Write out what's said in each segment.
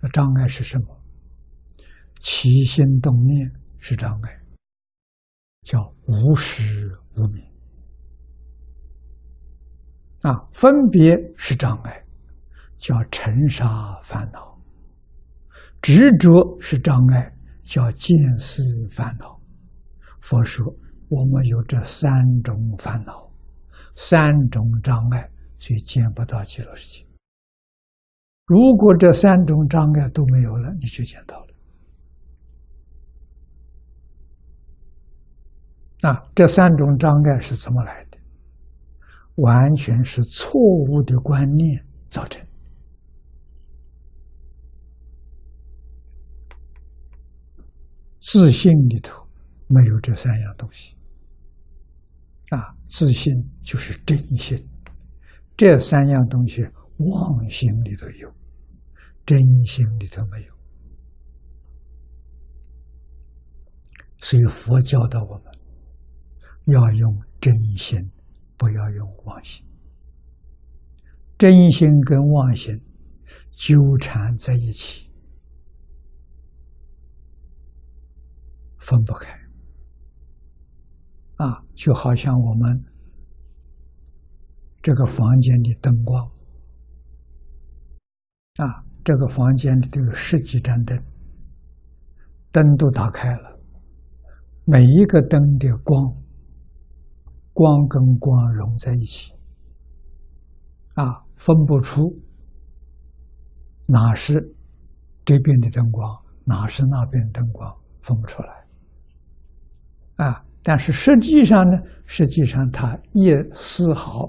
那障碍是什么？起心动念是障碍，叫无始无明。啊，分别是障碍，叫尘沙烦恼；执着是障碍，叫见思烦恼。佛说，我们有这三种烦恼，三种障碍，所以见不到极乐世界。如果这三种障碍都没有了，你就见到了。啊，这三种障碍是怎么来的？完全是错误的观念造成。自信里头没有这三样东西。啊，自信就是真心，这三样东西妄心里头有，真心里头没有。所以佛教导我们。要用真心，不要用妄心。真心跟妄心纠缠在一起，分不开。啊，就好像我们这个房间的灯光，啊，这个房间里都有十几盏灯，灯都打开了，每一个灯的光。光跟光融在一起，啊，分不出哪是这边的灯光，哪是那边的灯光，分不出来。啊，但是实际上呢，实际上它一丝毫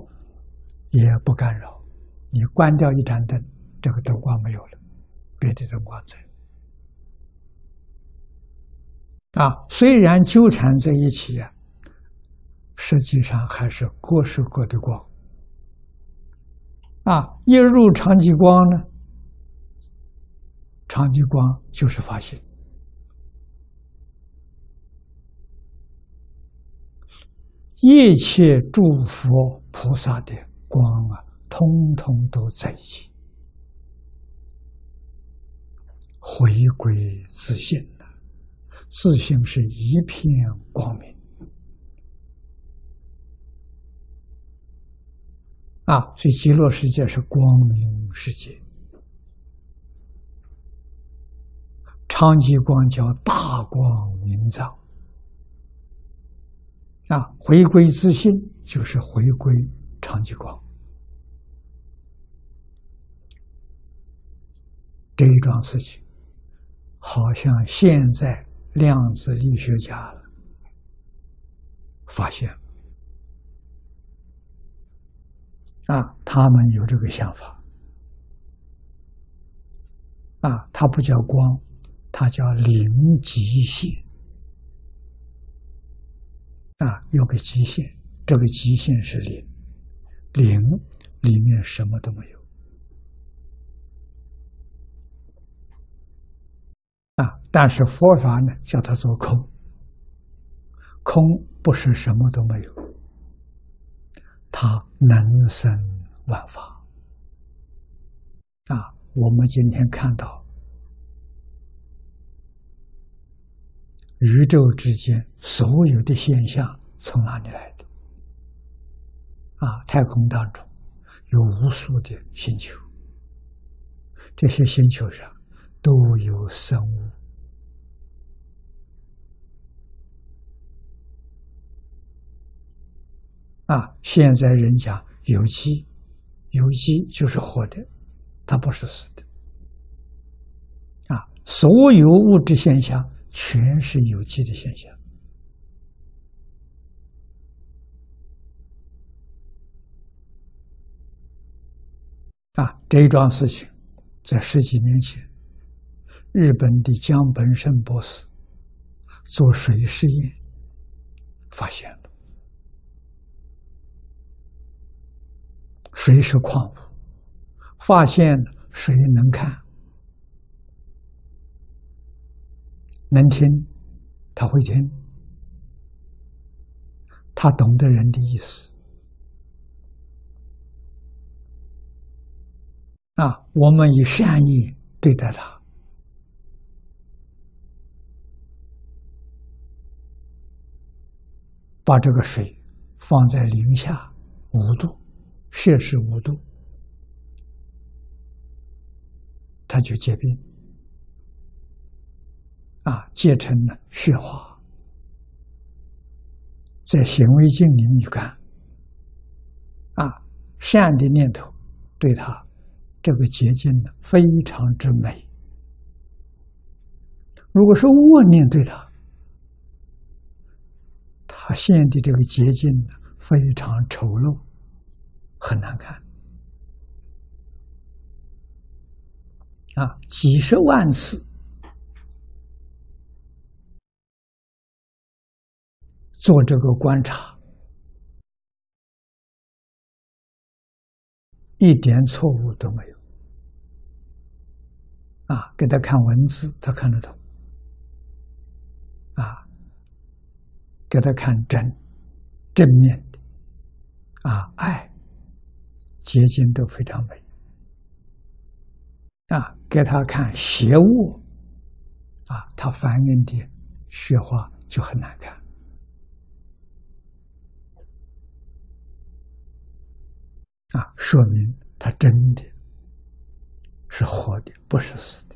也不干扰。你关掉一盏灯，这个灯光没有了，别的灯光在。啊，虽然纠缠在一起呀。实际上还是各是各的光，啊！一入长极光呢，长极光就是发现，一切诸佛菩萨的光啊，通通都在一起，回归自信了，自信是一片光明。啊，所以极乐世界是光明世界，长吉光叫大光明藏。啊，回归自信就是回归长吉光。这一桩事情，好像现在量子力学家发现。啊，他们有这个想法。啊，它不叫光，它叫零极限。啊，有个极限，这个极限是零，零里面什么都没有。啊，但是佛法呢，叫它做空，空不是什么都没有。它能生万法啊！我们今天看到宇宙之间所有的现象从哪里来的？啊，太空当中有无数的星球，这些星球上都有生物。啊，现在人讲有机，有机就是活的，它不是死的。啊，所有物质现象全是有机的现象。啊，这一桩事情，在十几年前，日本的江本胜博士做水实验发现了。谁是矿？物发现谁能看？能听他会听。他懂得人的意思。啊我们以善意对待他。把这个水放在零下五度摄氏五度，它就结冰，啊，结成了雪花，在显微镜里面看，啊，善的念头对它这个结晶呢非常之美。如果是恶念对他，他现的这个结晶呢，非常丑陋，很难看。啊，几十万次做这个观察，一点错误都没有。啊，给他看文字，他看得懂。啊，给他看正正面的啊，爱结晶都非常美啊，给他看邪物啊，他反映的雪花就很难看啊，说明他真的是活的，不是死。